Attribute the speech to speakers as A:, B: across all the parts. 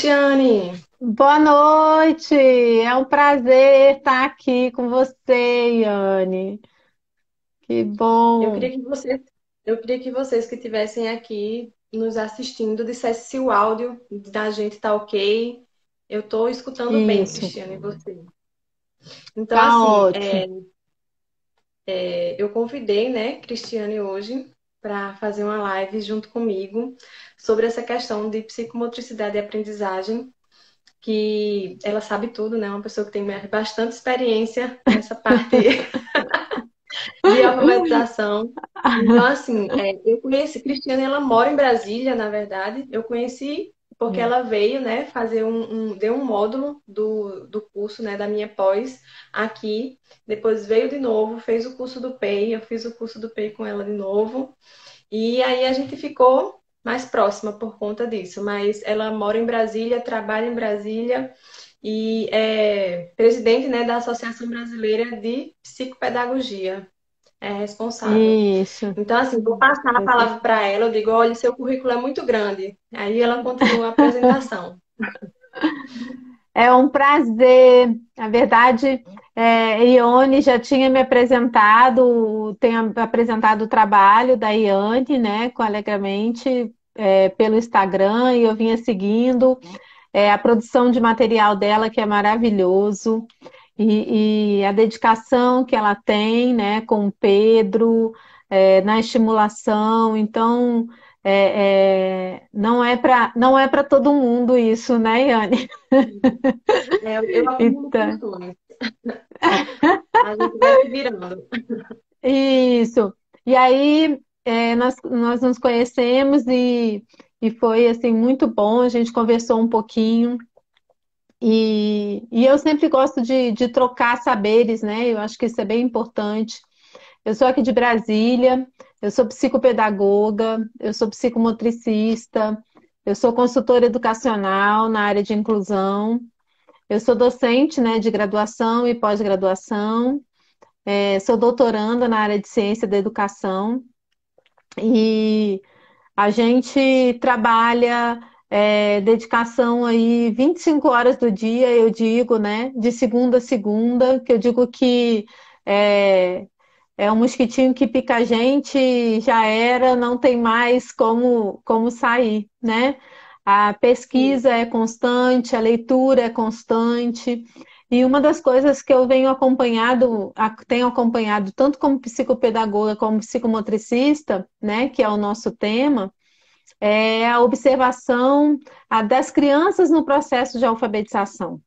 A: Cristiane!
B: Boa noite! É um prazer estar aqui com você, Yane. Que
A: Eu
B: bom!
A: queria que vocês, eu queria que vocês que estivessem aqui nos assistindo dissessem se o áudio da gente tá ok. Eu estou escutando bem,
B: Isso,
A: Cristiane, e você? Então,
B: tá
A: assim,
B: ótimo.
A: é, eu convidei, né, Cristiane hoje para fazer uma live junto comigo sobre essa questão de psicomotricidade e aprendizagem, que ela sabe tudo, né? Uma pessoa que tem bastante experiência nessa parte de alfabetização. Então, assim, é, eu conheci, Cristiane, ela mora em Brasília, na verdade. Eu conheci porque ela veio, né, fazer um, um- deu um módulo do, do curso, né, da minha pós aqui. Depois veio de novo, fez o curso do PEI, eu fiz o curso do PEI com ela de novo. E aí a gente ficou mais próxima por conta disso. Mas ela mora em Brasília, trabalha em Brasília e é presidente, né, da Associação Brasileira de Psicopedagogia. É responsável.
B: Isso.
A: Então, assim, vou passar a palavra para ela. Eu digo, olha, seu currículo é muito grande. Aí ela continua a apresentação.
B: É um prazer. Na verdade, é, Ione já tinha me apresentado, tem apresentado o trabalho da Iane, né, com Alegremente, é, pelo Instagram, e eu vinha seguindo é, a produção de material dela, que é maravilhoso, e, e a dedicação que ela tem, né, com o Pedro, é, na estimulação. Então, é, é, não é para não é para todo mundo isso, né, Iane?
A: É, eu
B: Então,
A: funções. A gente vai se virando.
B: isso. E aí é, nós, nós nos conhecemos e, e foi assim muito bom. A gente conversou um pouquinho e, e eu sempre gosto de, de trocar saberes, né? Eu acho que isso é bem importante. Eu sou aqui de Brasília, eu sou psicopedagoga, eu sou psicomotricista, eu sou consultora educacional na área de inclusão, eu sou docente, né, de graduação e pós-graduação, é, sou doutoranda na área de ciência da educação e a gente trabalha é, dedicação aí 25 horas do dia, eu digo, né, de segunda a segunda, que eu digo que é, é um mosquitinho que pica a gente, já era, não tem mais como, como sair, né? A pesquisa é constante, a leitura é constante. E uma das coisas que eu venho acompanhado, tenho acompanhado tanto como psicopedagoga como psicomotricista, né, que é o nosso tema, é a observação a- das crianças no processo de alfabetização,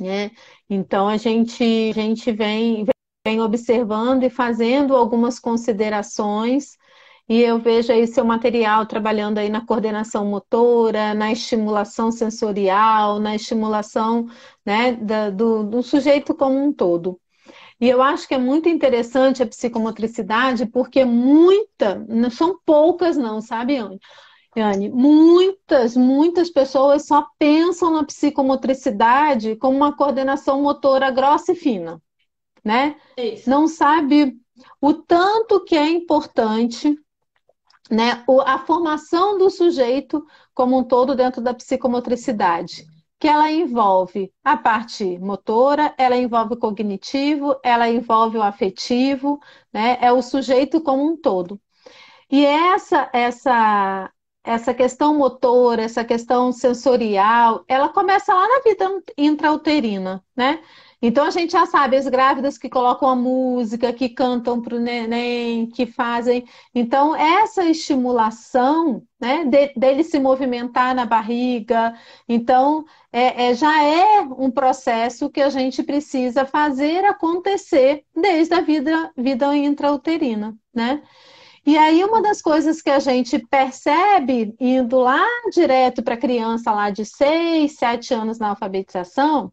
B: né? Então a gente, a gente vem vem observando e fazendo algumas considerações, e eu vejo aí seu material trabalhando aí na coordenação motora, na estimulação sensorial, na estimulação, né, da- do, do sujeito como um todo. E eu acho que é muito interessante a psicomotricidade, porque muita, não são poucas não, sabe, Anne? Anne, muitas, muitas pessoas só pensam na psicomotricidade como uma coordenação motora grossa e fina né?
A: Isso.
B: Não sabe o tanto que é importante, né, a formação do sujeito como um todo dentro da psicomotricidade, que ela envolve a parte motora, ela envolve o cognitivo, ela envolve o afetivo, né? É o sujeito como um todo. E essa essa essa questão motora, essa questão sensorial, ela começa lá na vida intrauterina, né? Então a gente já sabe as grávidas que colocam a música, que cantam para o neném, que fazem. Então essa estimulação, né, de- dele se movimentar na barriga, então é, é- já é um processo que a gente precisa fazer acontecer desde a vida, vida intrauterina, né? E aí, uma das coisas que a gente percebe, indo lá direto para a criança lá de 6, 7 anos na alfabetização,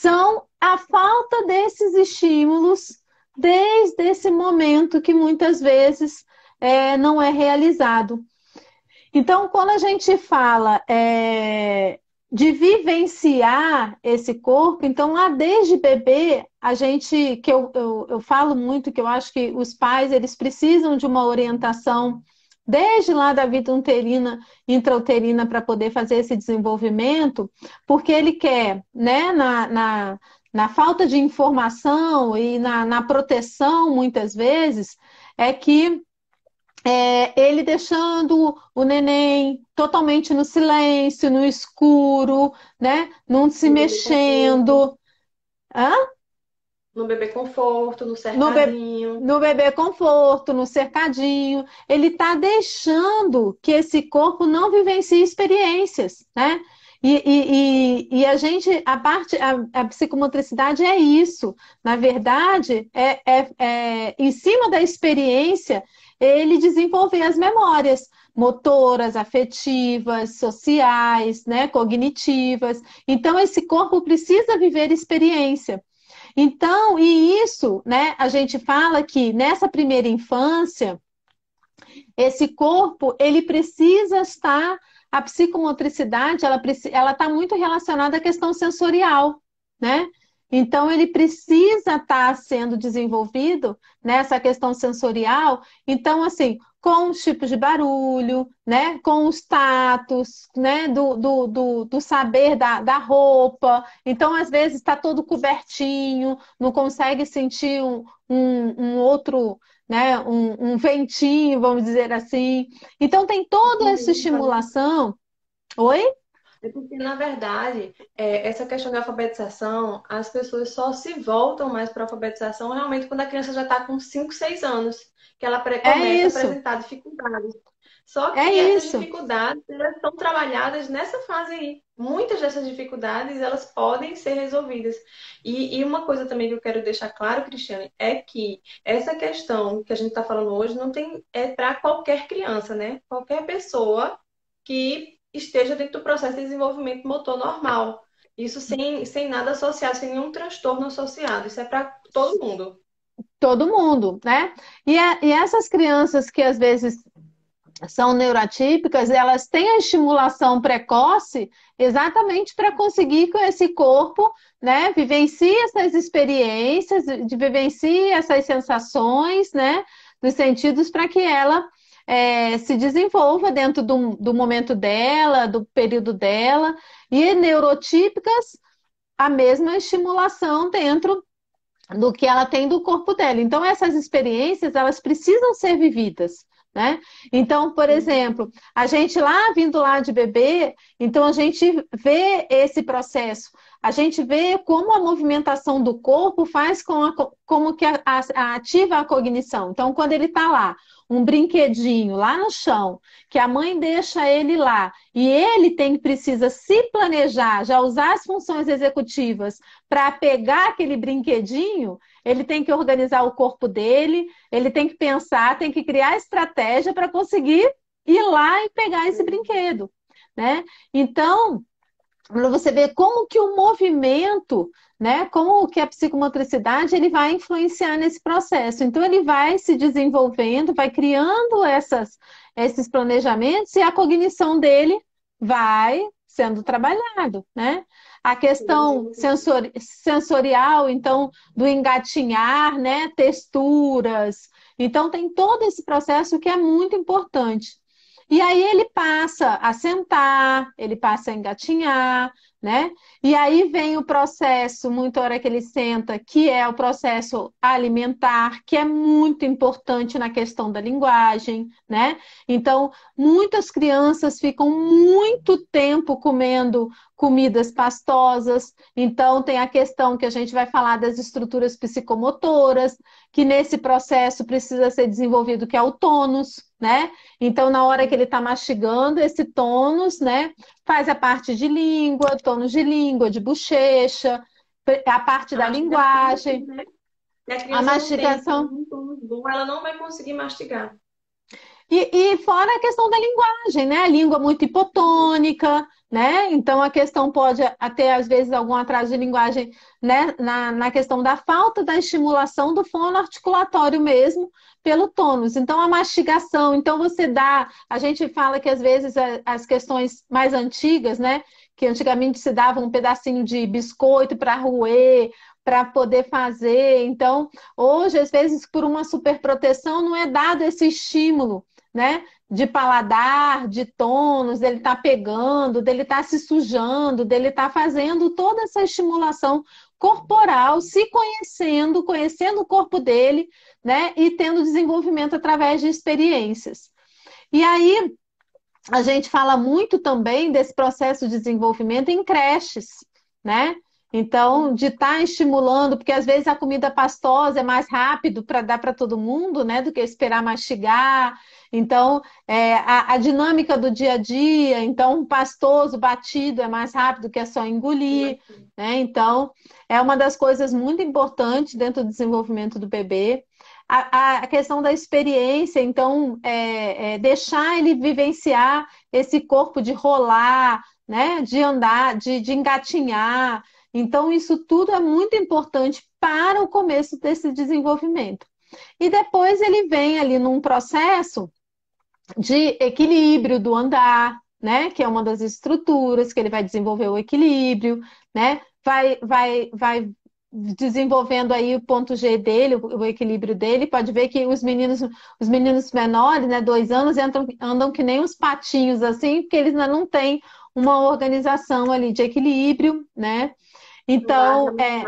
B: são a falta desses estímulos desde esse momento que muitas vezes é, não é realizado. Então, quando a gente fala é, de vivenciar esse corpo, então lá desde bebê, a gente, que eu, eu, eu falo muito que eu acho que os pais eles precisam de uma orientação desde lá da vida uterina, intrauterina, para poder fazer esse desenvolvimento, porque ele quer, né, na, na, na falta de informação e na, na proteção, muitas vezes, é que é, ele deixando o neném totalmente no silêncio, no escuro, né? Não se mexendo.
A: Hã? No bebê conforto, no cercadinho.
B: No, no bebê conforto, no cercadinho. Ele está deixando que esse corpo não vivencie experiências, né? E, e, e, e, a gente, a parte, a, a, psicomotricidade é isso. Na verdade, é, é, é, em cima da experiência, ele desenvolver as memórias motoras, afetivas, sociais, né, cognitivas. Então, esse corpo precisa viver experiência. Então, e isso, né, a gente fala que nessa primeira infância, esse corpo, ele precisa estar a psicomotricidade, ela ela está muito relacionada à questão sensorial, né? Então, ele precisa estar tá sendo desenvolvido nessa questão sensorial. Então, assim, com os tipos de barulho, né? com os tatos, né? do, do, do, do saber da, da roupa. Então, às vezes, está todo cobertinho, não consegue sentir um, um, um outro né, um, um ventinho, vamos dizer assim. Então tem toda essa estimulação. Oi?
A: É porque, na verdade, é, essa questão de alfabetização, as pessoas só se voltam mais para a alfabetização realmente quando a criança já está com 5, 6 anos, que ela é começa é a apresentar dificuldades. Só que é essas isso. dificuldades elas estão trabalhadas nessa fase aí. Muitas dessas dificuldades elas podem ser resolvidas. E, e uma coisa também que eu quero deixar claro, Cristiane, é que essa questão que a gente está falando hoje não tem é para qualquer criança, né? Qualquer pessoa que esteja dentro do processo de desenvolvimento motor normal. Isso sem, sem nada associado, sem nenhum transtorno associado. Isso é para todo mundo.
B: Todo mundo, né? E, a, e essas crianças que às vezes são neurotípicas, elas têm a estimulação precoce exatamente para conseguir que esse corpo né, vivencie essas experiências, de vivencie essas sensações, né, dos sentidos, para que ela é, se desenvolva dentro do, do momento dela, do período dela, e neurotípicas, a mesma estimulação dentro do que ela tem do corpo dela. Então, essas experiências, elas precisam ser vividas. Né? Então, por exemplo, a gente lá vindo lá de bebê, então a gente vê esse processo, a gente vê como a movimentação do corpo faz com a, como que a, a, ativa a cognição. Então, quando ele está lá, um brinquedinho lá no chão, que a mãe deixa ele lá, e ele tem precisa se planejar, já usar as funções executivas para pegar aquele brinquedinho, ele tem que organizar o corpo dele, ele tem que pensar, tem que criar estratégia para conseguir ir lá e pegar esse brinquedo, né? Então, para você ver como que o movimento, né, como que a psicomotricidade ele vai influenciar nesse processo. Então ele vai se desenvolvendo, vai criando essas, esses planejamentos e a cognição dele vai sendo trabalhado, né? A questão sensori sensorial, então, do engatinhar, né, texturas. Então tem todo esse processo que é muito importante. E aí ele passa a sentar, ele passa a engatinhar, né? E aí vem o processo, muito hora que ele senta, que é o processo alimentar, que é muito importante na questão da linguagem, né? Então, muitas crianças ficam muito tempo comendo comidas pastosas. Então, tem a questão que a gente vai falar das estruturas psicomotoras, que nesse processo precisa ser desenvolvido, que é o tônus, né? Então, na hora que ele está mastigando, esse tônus, né, faz a parte de língua, tônus de língua, de bochecha, a parte a da linguagem. Né?
A: A, a mastigação. Tem, bom, ela não vai conseguir mastigar.
B: E, e, fora a questão da linguagem, né? A língua muito hipotônica, né? Então a questão pode até às vezes algum atraso de linguagem, né? Na, na questão da falta da estimulação do fono articulatório mesmo pelo tônus. Então a mastigação, então você dá, a gente fala que às vezes as questões mais antigas, né? Que antigamente se dava um pedacinho de biscoito para roer, para poder fazer. Então, hoje, às vezes, por uma superproteção, não é dado esse estímulo né? De paladar, de tônus, dele tá pegando, dele tá se sujando, dele tá fazendo toda essa estimulação corporal, se conhecendo, conhecendo o corpo dele, né? E tendo desenvolvimento através de experiências. E aí, a gente fala muito também desse processo de desenvolvimento em creches, né? Então, de estar tá estimulando, porque às vezes a comida pastosa é mais rápido para dar para todo mundo, né, do que esperar mastigar. Então, é, a, a, dinâmica do dia a dia, então, pastoso, batido é mais rápido que é só engolir, né? Então, é uma das coisas muito importantes dentro do desenvolvimento do bebê. A, a questão da experiência, então, é, é deixar ele vivenciar esse corpo de rolar, né, de andar, de, de engatinhar, então, isso tudo é muito importante para o começo desse desenvolvimento. E depois ele vem ali num processo de equilíbrio do andar, né? Que é uma das estruturas que ele vai desenvolver o equilíbrio, né? Vai, vai, vai desenvolvendo aí o ponto G dele, o equilíbrio dele. Pode ver que os meninos, os meninos menores, né, dois anos, entram, andam que nem uns patinhos assim, porque eles ainda não têm uma organização ali de equilíbrio, né? Então, é.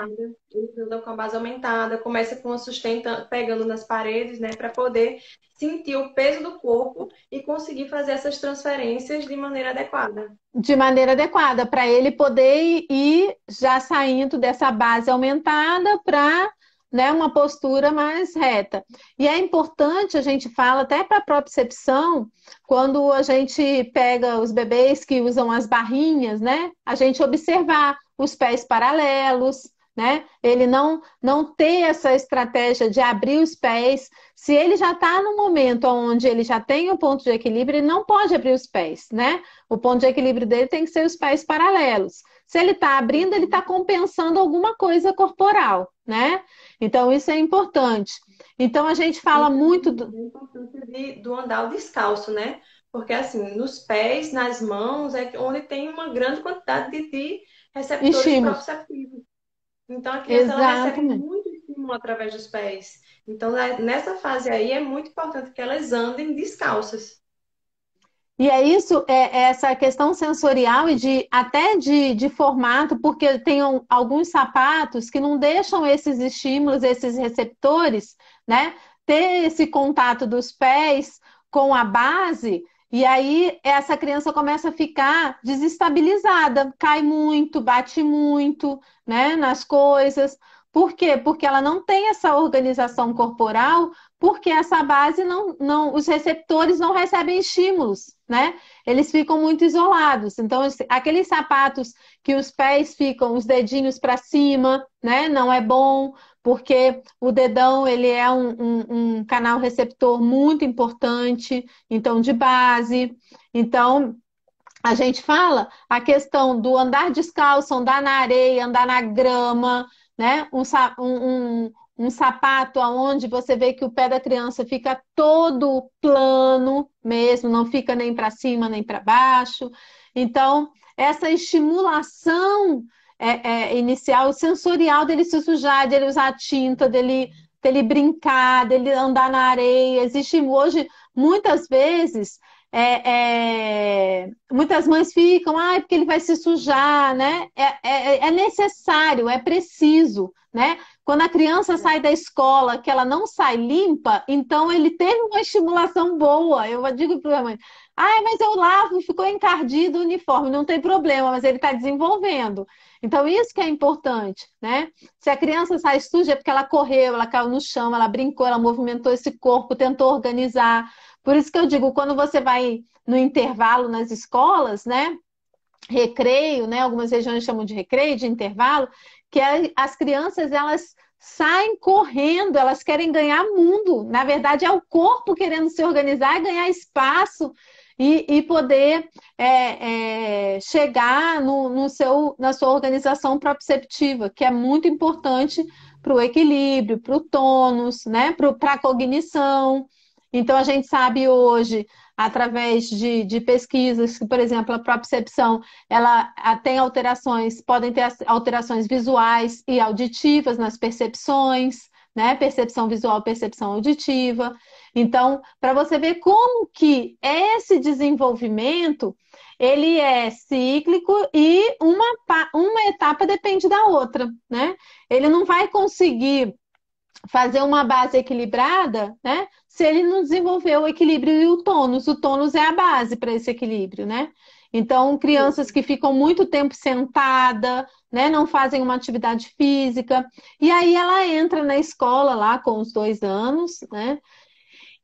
A: Andam com a base aumentada, começa com a sustenta pegando nas paredes, né, para poder sentir o peso do corpo e conseguir fazer essas transferências de maneira adequada.
B: De maneira adequada, para ele poder ir já saindo dessa base aumentada para né, uma postura mais reta. E é importante, a gente fala até para a propriocepção, quando a gente pega os bebês que usam as barrinhas, né, a gente observar os pés paralelos, né? Ele não não ter essa estratégia de abrir os pés. Se ele já está no momento onde ele já tem o ponto de equilíbrio, ele não pode abrir os pés, né? O ponto de equilíbrio dele tem que ser os pés paralelos. Se ele está abrindo, ele está compensando alguma coisa corporal, né? Então isso é importante. Então a gente fala e muito do...
A: do andar descalço, né? Porque assim, nos pés, nas mãos, é onde tem uma grande quantidade de receptores Estímulo. proprioceptivos. Então, a criança ela recebe muito estímulo através dos pés. Então, nessa fase aí, é muito importante que elas andem descalças.
B: E é isso, é, é essa questão sensorial e de até de, de formato, porque tem alguns sapatos que não deixam esses estímulos, esses receptores, né, ter esse contato dos pés com a base e aí essa criança começa a ficar desestabilizada, cai muito, bate muito, né, nas coisas. Por quê? Porque ela não tem essa organização corporal, porque essa base não, não, os receptores não recebem estímulos, né? Eles ficam muito isolados. Então, aqueles sapatos que os pés ficam, os dedinhos para cima, né? Não é bom porque o dedão ele é um, um, um canal receptor muito importante, então de base. Então a gente fala a questão do andar descalço, andar na areia, andar na grama, né? Um, um, um sapato aonde você vê que o pé da criança fica todo plano mesmo, não fica nem para cima nem para baixo. Então, essa estimulação é, é, inicial, sensorial dele se sujar, dele usar tinta, dele, dele brincar, dele andar na areia. Existe hoje, muitas vezes, é, é, muitas mães ficam, ah, porque ele vai se sujar, né? É, é, é, necessário, é preciso, né? Quando a criança sai da escola, que ela não sai limpa, então ele teve uma estimulação boa. Eu digo para a mãe, ah, mas eu lavo ficou encardido o uniforme, não tem problema, mas ele está desenvolvendo. Então, isso que é importante, né? Se a criança sai suja é porque ela correu, ela caiu no chão, ela brincou, ela movimentou esse corpo, tentou organizar. Por isso que eu digo, quando você vai no intervalo nas escolas, né? Recreio, né? Algumas regiões chamam de recreio, de intervalo, que as crianças, elas saem correndo, elas querem ganhar mundo. Na verdade, é o corpo querendo se organizar e ganhar espaço e, e poder é, é, chegar no, no, seu, na sua organização proprioceptiva, que é muito importante para o equilíbrio, para o tônus, né? para a cognição. Então, a gente sabe hoje, através de, de, pesquisas, por exemplo, a propriocepção, ela tem alterações, podem ter alterações visuais e auditivas nas percepções, né? Percepção visual, percepção auditiva. Então, para você ver como que esse desenvolvimento ele é cíclico e uma, uma etapa depende da outra, né? Ele não vai conseguir fazer uma base equilibrada, né? Se ele não desenvolver o equilíbrio e o tônus. O tônus é a base para esse equilíbrio, né? Então, crianças que ficam muito tempo sentada, né, não fazem uma atividade física, e aí ela entra na escola lá com os dois anos, né?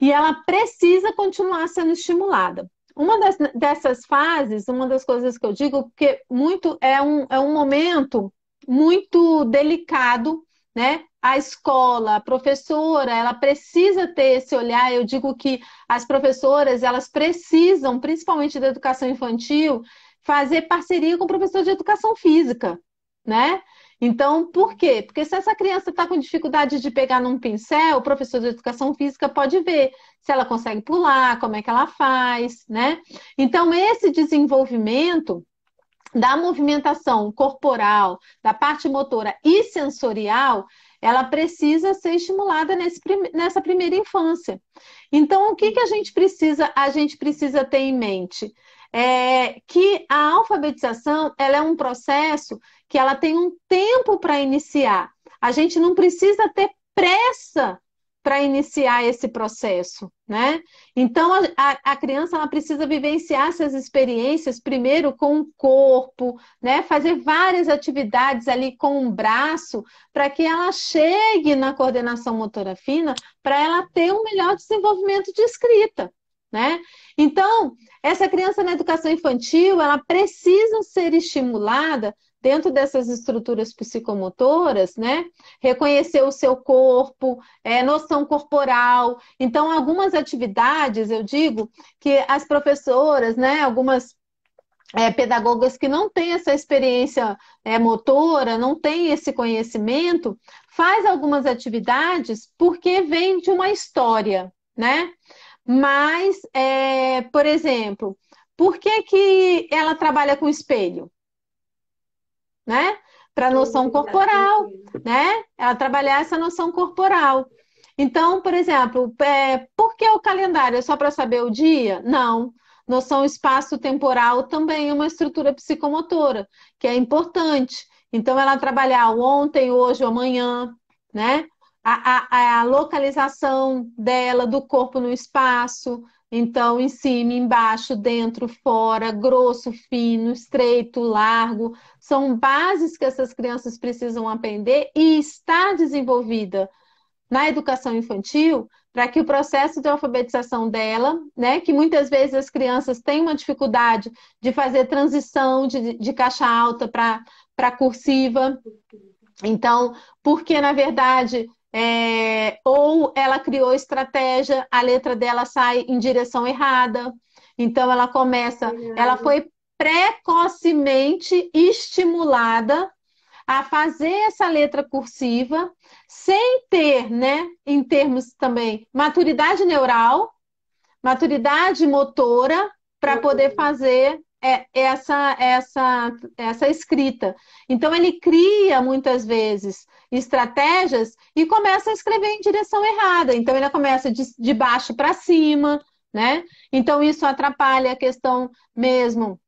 B: E ela precisa continuar sendo estimulada. Uma das, dessas fases, uma das coisas que eu digo, que muito é um, é um momento muito delicado, né? A escola, a professora, ela precisa ter esse olhar. Eu digo que as professoras, elas precisam, principalmente da educação infantil, fazer parceria com o professor de educação física, né? Então, por quê? Porque se essa criança está com dificuldade de pegar num pincel, o professor de educação física pode ver se ela consegue pular, como é que ela faz, né? Então, esse desenvolvimento da movimentação corporal, da parte motora e sensorial, ela precisa ser estimulada nesse, nessa primeira infância. Então, o que, que a gente precisa, a gente precisa ter em mente? É que a alfabetização ela é um processo que ela tem um tempo para iniciar. A gente não precisa ter pressa para iniciar esse processo, né? Então a, a, criança ela precisa vivenciar essas experiências primeiro com o corpo, né? Fazer várias atividades ali com o braço para que ela chegue na coordenação motora fina, para ela ter um melhor desenvolvimento de escrita, né? Então essa criança na educação infantil ela precisa ser estimulada dentro dessas estruturas psicomotoras, né? Reconhecer o seu corpo, é, noção corporal. Então, algumas atividades, eu digo que as professoras, né, algumas é, pedagogas que não têm essa experiência é, motora, não têm esse conhecimento, faz algumas atividades porque vem de uma história, né? Mas, é, por exemplo, por que, que ela trabalha com espelho? Né? Para noção corporal, né? Ela trabalhar essa noção corporal. Então, por exemplo, é, por que o calendário? É só para saber o dia? Não. Noção espaço-temporal também é uma estrutura psicomotora, que é importante. Então, ela trabalhar ontem, hoje, amanhã, né? A, a, a localização dela, do corpo no espaço, então, em cima, embaixo, dentro, fora, grosso, fino, estreito, largo, são bases que essas crianças precisam aprender e está desenvolvida na educação infantil para que o processo de alfabetização dela, né, que muitas vezes as crianças têm uma dificuldade de fazer transição de, de caixa alta para cursiva. Então, porque na verdade é, ou ela criou estratégia, a letra dela sai em direção errada. Então ela começa, ela foi precocemente estimulada a fazer essa letra cursiva sem ter, né, em termos também, maturidade neural, maturidade motora para poder fazer é, essa essa essa escrita. Então ele cria muitas vezes estratégias e começa a escrever em direção errada. Então ele começa de, de baixo para cima, né? Então isso atrapalha a questão mesmo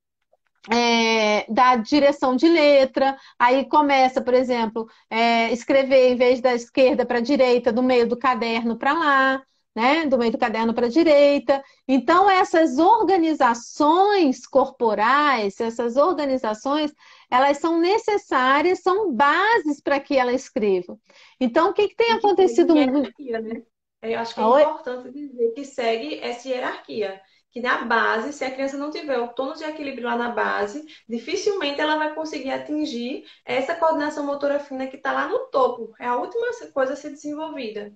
B: é, da direção de letra, aí começa, por exemplo, é, escrever em vez da esquerda para a direita, do meio do caderno para lá, né? Do meio do caderno para a direita. Então, essas organizações corporais, essas organizações, elas são necessárias, são bases para que ela escreva. Então, o que, que tem acontecido?
A: Hierarquia, né? Eu acho que é Oi? importante dizer que segue essa hierarquia. Que na base, se a criança não tiver o tônus de equilíbrio lá na base, dificilmente ela vai conseguir atingir essa coordenação motora fina que está lá no topo. É a última coisa a ser desenvolvida.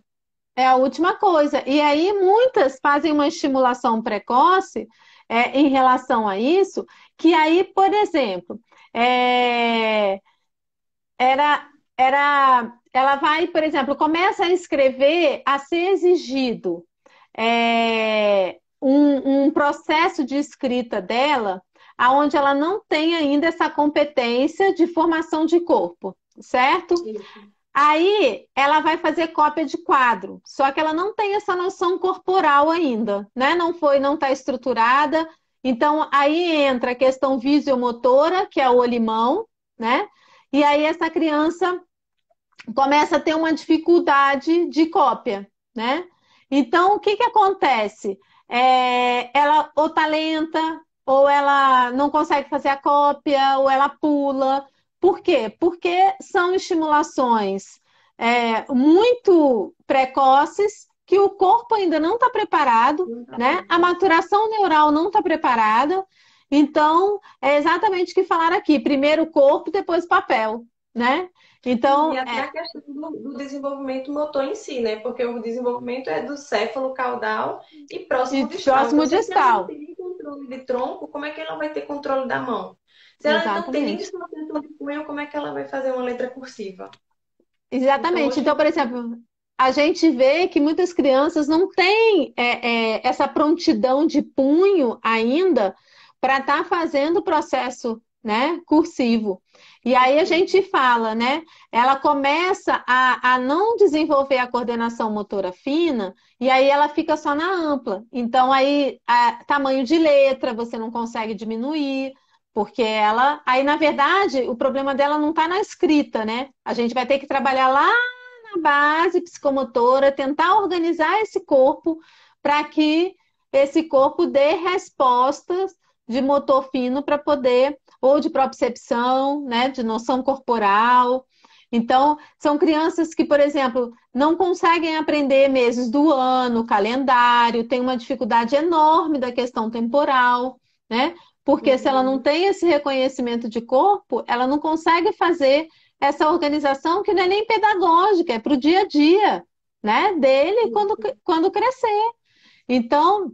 B: É a última coisa. E aí, muitas fazem uma estimulação precoce é, em relação a isso, que aí, por exemplo, é, era, era, ela vai, por exemplo, começa a escrever a ser exigido é, um, um processo de escrita dela, aonde ela não tem ainda essa competência de formação de corpo, certo? Isso. Aí ela vai fazer cópia de quadro, só que ela não tem essa noção corporal ainda, né? Não foi, não está estruturada. Então aí entra a questão visiomotora, que é o olimão, né? E aí essa criança começa a ter uma dificuldade de cópia, né? Então o que que acontece? É, ela ou tá lenta, ou ela não consegue fazer a cópia, ou ela pula. Por quê? Porque são estimulações é, muito precoces que o corpo ainda não está preparado, né? A maturação neural não está preparada. Então, é exatamente o que falaram aqui: primeiro o corpo, depois o papel, né?
A: Então, e até é... a questão do, do, desenvolvimento motor em si, né? Porque o desenvolvimento é do céfalo caudal e próximo
B: e distal. Próximo então, distal.
A: Se ela não tem controle de tronco, como é que ela vai ter controle da mão? Se ela Exatamente. não tem nem disposição de punho, como é que ela vai fazer uma letra cursiva?
B: Exatamente. Então, então por exemplo, a gente vê que muitas crianças não têm é, é, essa prontidão de punho ainda para estar tá fazendo o processo né, cursivo. E aí a gente fala, né? Ela começa a, a não desenvolver a coordenação motora fina e aí ela fica só na ampla. Então aí a, tamanho de letra você não consegue diminuir, porque ela. Aí, na verdade, o problema dela não está na escrita, né? A gente vai ter que trabalhar lá na base psicomotora, tentar organizar esse corpo para que esse corpo dê respostas de motor fino para poder, ou de propriocepção, né? De noção corporal. Então, são crianças que, por exemplo, não conseguem aprender meses do ano, calendário, tem uma dificuldade enorme da questão temporal, né? Porque uhum. se ela não uhum. tem esse reconhecimento de corpo, ela não consegue fazer essa organização que não é nem pedagógica, é para o dia a dia, né? Dele quando, quando crescer. Então,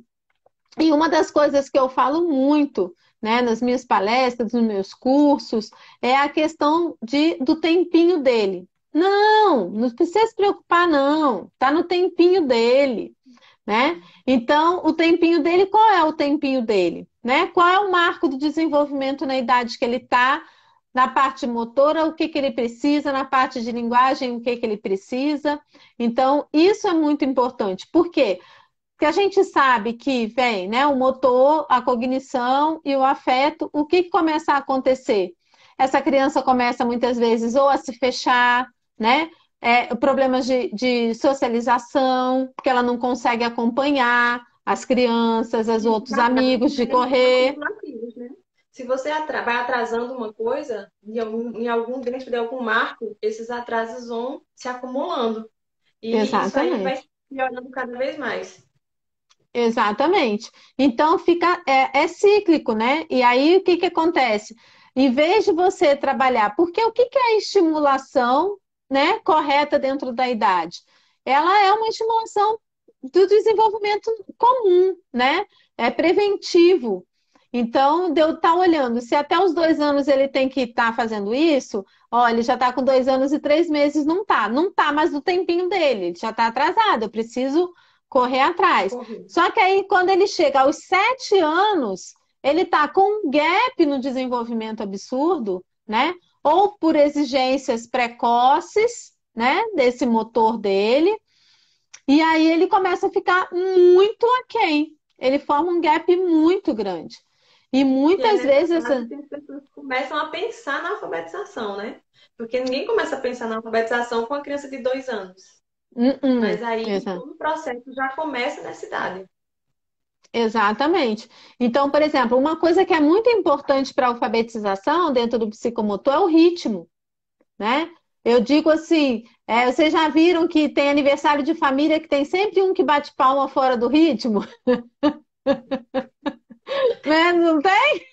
B: e uma das coisas que eu falo muito, né, nas minhas palestras, nos meus cursos, é a questão de, do tempinho dele. Não, não precisa se preocupar, não. Tá no tempinho dele, né? Então, o tempinho dele, qual é o tempinho dele? Né? Qual é o marco do desenvolvimento na idade que ele está, na parte motora, o que, que ele precisa, na parte de linguagem, o que, que ele precisa. Então, isso é muito importante. Por quê? Porque a gente sabe que vem né, o motor, a cognição e o afeto, o que, que começa a acontecer? Essa criança começa muitas vezes ou a se fechar, né? É, problemas de, de socialização, porque ela não consegue acompanhar, as crianças, os outros amigos de correr.
A: Né? Se você vai atrasando uma coisa, em algum, em algum, dentro de algum marco, esses atrasos vão se acumulando. E Exatamente. isso aí vai piorando cada vez mais.
B: Exatamente. Então fica é, é, cíclico, né? E aí o que, que acontece? Em vez de você trabalhar, porque o que, que é a estimulação né, correta dentro da idade? Ela é uma estimulação do desenvolvimento comum, né? É preventivo. Então, de eu estar tá olhando, se até os dois anos ele tem que estar tá fazendo isso, olha, ele já está com dois anos e três meses, não tá. Não tá mais do tempinho dele, ele já está atrasado, eu preciso correr atrás. Só que aí, quando ele chega aos sete anos, ele está com um gap no desenvolvimento absurdo, né? Ou por exigências precoces, né, desse motor dele, e aí ele começa a ficar muito aquém. Ele forma um gap muito grande. E muitas e vezes. Essa...
A: As pessoas começam a pensar na alfabetização, né? Porque ninguém começa a pensar na alfabetização com uma criança de dois anos.
B: Uh -uh.
A: Mas aí Exato. todo o processo já começa nessa idade.
B: Exatamente. Então, por exemplo, uma coisa que é muito importante para a alfabetização dentro do psicomotor é o ritmo, né? Eu digo assim, é, vocês já viram que tem aniversário de família que tem sempre um que bate palma fora do ritmo? né? Não tem?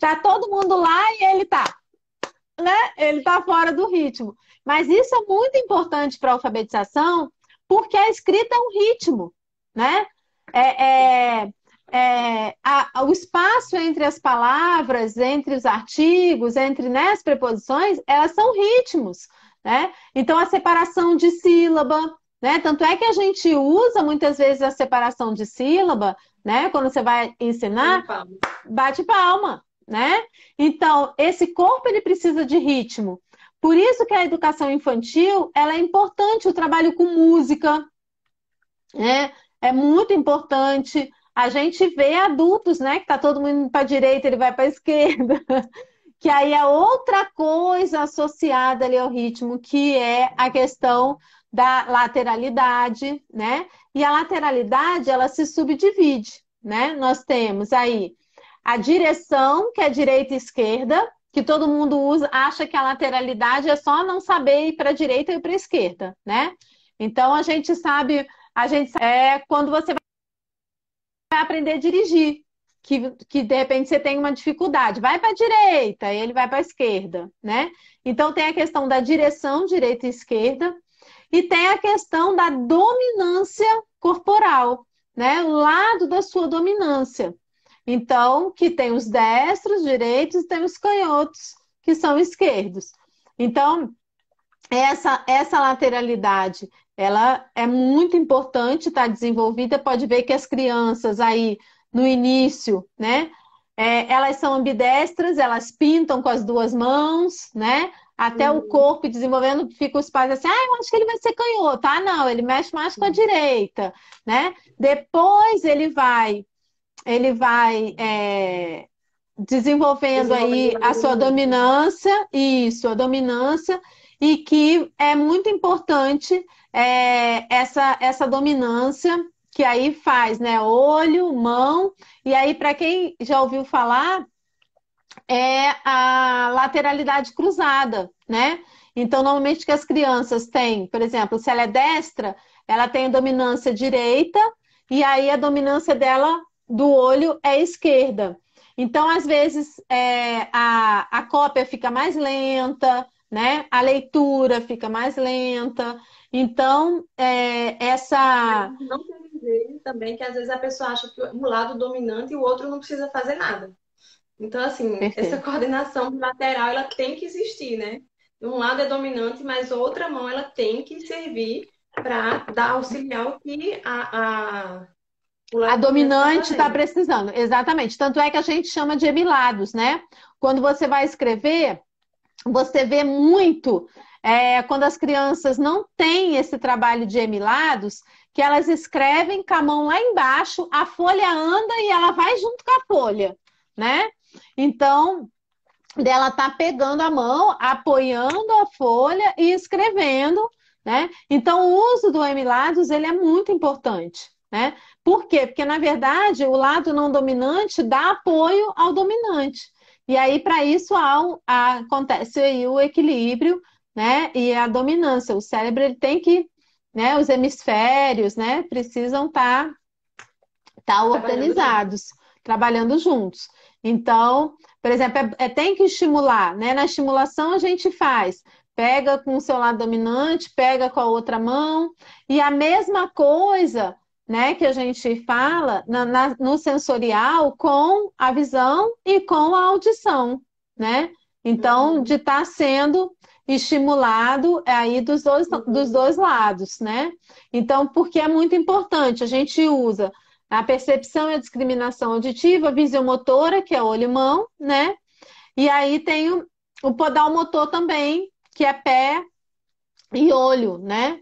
B: tá todo mundo lá e ele tá. Né? Ele tá fora do ritmo. Mas isso é muito importante para a alfabetização, porque a escrita é um ritmo, né? É, é, é, a, o espaço entre as palavras, entre os artigos, entre né, as preposições, elas são ritmos, né? Então, a separação de sílaba, né? Tanto é que a gente usa muitas vezes a separação de sílaba, né? Quando você vai ensinar, bate palma, né? Então, esse corpo ele precisa de ritmo. Por isso que a educação infantil ela é importante, o trabalho com música, né? É muito importante. A gente vê adultos, né? Que tá todo mundo para direita, ele vai para esquerda. que aí é outra coisa associada ali ao ritmo, que é a questão da lateralidade, né? E a lateralidade, ela se subdivide, né? Nós temos aí a direção, que é direita e esquerda, que todo mundo usa, acha que a lateralidade é só não saber ir para a direita e para a esquerda, né? Então a gente sabe, a gente é quando você vai aprender a dirigir, que, que de repente você tem uma dificuldade, vai para a direita, e ele vai para a esquerda, né? Então tem a questão da direção direita e esquerda e tem a questão da dominância corporal, né? O lado da sua dominância. Então, que tem os destros, direitos, e tem os canhotos, que são esquerdos. Então, essa, essa lateralidade, ela é muito importante estar tá desenvolvida. Pode ver que as crianças aí, no início, né? É, elas são ambidestras, elas pintam com as duas mãos, né? Até uhum. o corpo desenvolvendo, fica os pais assim, ah, eu acho que ele vai ser canhoto. Ah, não, ele mexe mais com a direita, né? Depois ele vai ele vai é, desenvolvendo aí a sua dominância, isso, a dominância, e que é muito importante é, essa, essa dominância que aí faz, né? Olho, mão, e aí, para quem já ouviu falar, é a lateralidade cruzada, né? Então, normalmente que as crianças têm, por exemplo, se ela é destra, ela tem a dominância direita, e aí a dominância dela do olho é esquerda. Então, às vezes, é, a, a cópia fica mais lenta, né? A leitura fica mais lenta. Então, é, essa.
A: Não quer dizer também que às vezes a pessoa acha que um lado dominante e o outro não precisa fazer nada. Então, assim, Perfeito. essa coordenação lateral ela tem que existir, né? Um lado é dominante, mas outra mão ela tem que servir para dar auxiliar o que a, a
B: a dominante está precisando, exatamente. Tanto é que a gente chama de emilados, né? Quando você vai escrever, você vê muito é, quando as crianças não têm esse trabalho de emilados, que elas escrevem com a mão lá embaixo, a folha anda e ela vai junto com a folha, né? Então, dela tá pegando a mão, apoiando a folha e escrevendo, né? Então, o uso do emilados ele é muito importante. Né? Por quê? Porque, na verdade, o lado não dominante dá apoio ao dominante. E aí, para isso, há, há, acontece aí o equilíbrio né? e a dominância. O cérebro ele tem que, né? os hemisférios né? precisam estar tá, tá organizados, trabalhando juntos. Então, por exemplo, é, é, tem que estimular. Né? Na estimulação, a gente faz pega com o seu lado dominante, pega com a outra mão, e a mesma coisa né, que a gente fala na, na, no sensorial com a visão e com a audição, né? Então, uhum. de estar tá sendo estimulado aí dos dois, dos dois lados, né? Então, porque é muito importante, a gente usa a percepção e a discriminação auditiva, a visiomotora, que é olho e mão, né? E aí tem o, o podal motor também, que é pé e olho, né?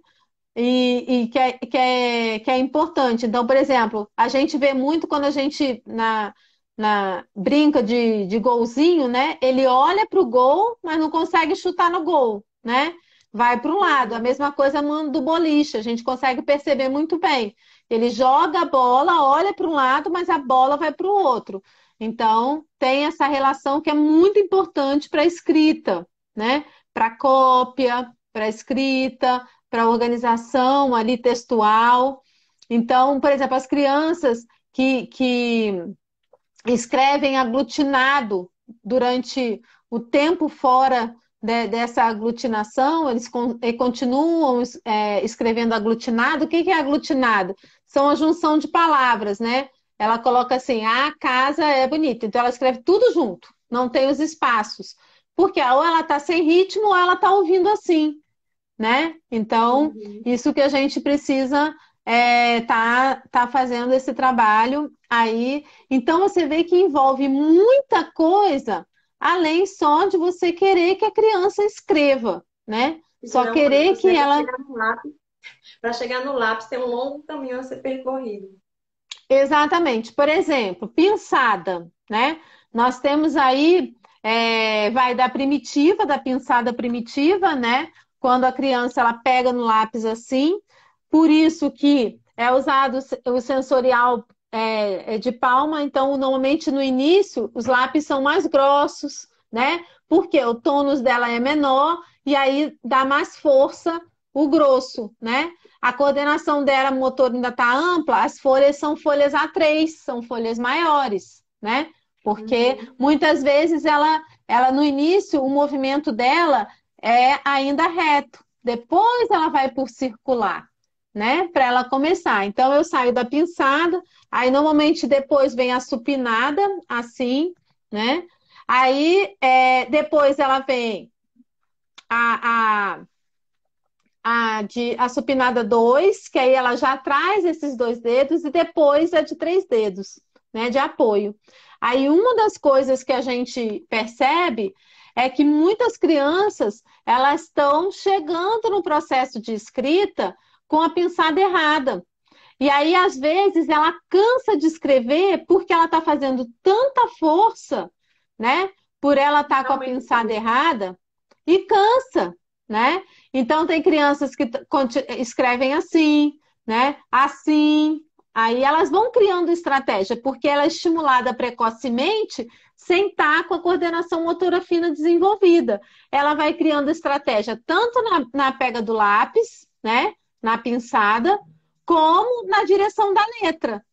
B: E, e que, é, que, é, que é importante. Então, por exemplo, a gente vê muito quando a gente na, na brinca de, de golzinho, né? Ele olha para o gol, mas não consegue chutar no gol, né? Vai para um lado. A mesma coisa do boliche, a gente consegue perceber muito bem. Ele joga a bola, olha para um lado, mas a bola vai para o outro. Então, tem essa relação que é muito importante para a escrita, né? Para cópia, para escrita, para organização ali textual. Então, por exemplo, as crianças que, que escrevem aglutinado durante o tempo fora de, dessa aglutinação, eles con, continuam é, escrevendo aglutinado. O que, que é aglutinado? São a junção de palavras, né? Ela coloca assim, a casa é bonita. Então ela escreve tudo junto, não tem os espaços. Porque ou ela está sem ritmo ou ela está ouvindo assim né? Então, uhum. isso que a gente precisa é, tá, tá fazendo esse trabalho aí. Então, você vê que envolve muita coisa além só de você querer que a criança escreva, né? Só querer que ela.
A: Para chegar no lápis tem um longo caminho a ser percorrido.
B: Exatamente. Por exemplo, pinçada, né? Nós temos aí, é, vai da primitiva, da pinçada primitiva, né? Quando a criança ela pega no lápis assim, por isso que é usado o sensorial é, é de palma, então normalmente no início os lápis são mais grossos, né? Porque o tônus dela é menor e aí dá mais força o grosso, né? A coordenação dela motor ainda está ampla, as folhas são folhas A3, são folhas maiores, né? Porque uhum. muitas vezes ela, ela no início, o movimento dela é ainda reto. Depois ela vai por circular, né? Para ela começar. Então eu saio da pinçada, aí normalmente depois vem a supinada, assim, né? Aí é, depois ela vem a, a a, de, a supinada 2, que aí ela já traz esses dois dedos, e depois a de três dedos, né, de apoio. Aí uma das coisas que a gente percebe é que muitas crianças elas estão chegando no processo de escrita com a pinçada errada. E aí, às vezes, ela cansa de escrever porque ela está fazendo tanta força, né? Por ela estar tá com a pinçada errada, e cansa, né? Então, tem crianças que escrevem assim, né? Assim. Aí elas vão criando estratégia, porque ela é estimulada precocemente sem estar com a coordenação motora fina desenvolvida. Ela vai criando estratégia tanto na, na pega do lápis, né? Na pinçada, como na direção da letra.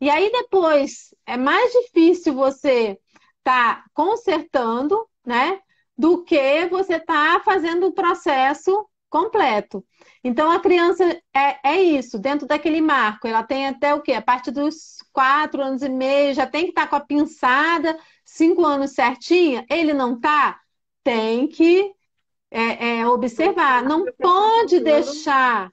B: E aí depois é mais difícil você estar tá consertando, né? do que você está fazendo o processo completo. Então, a criança é, é isso, dentro daquele marco. Ela tem até o quê? A partir dos quatro anos e meio, já tem que estar tá com a pinçada, cinco anos certinha. Ele não está? Tem que é, é, observar. Não pode deixar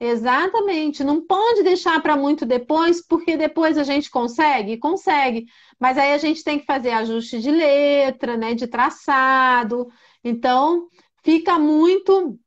B: Exatamente, não pode deixar para muito depois, porque depois a gente consegue, consegue, mas aí a gente tem que fazer ajuste de letra, né, de traçado. Então, fica muito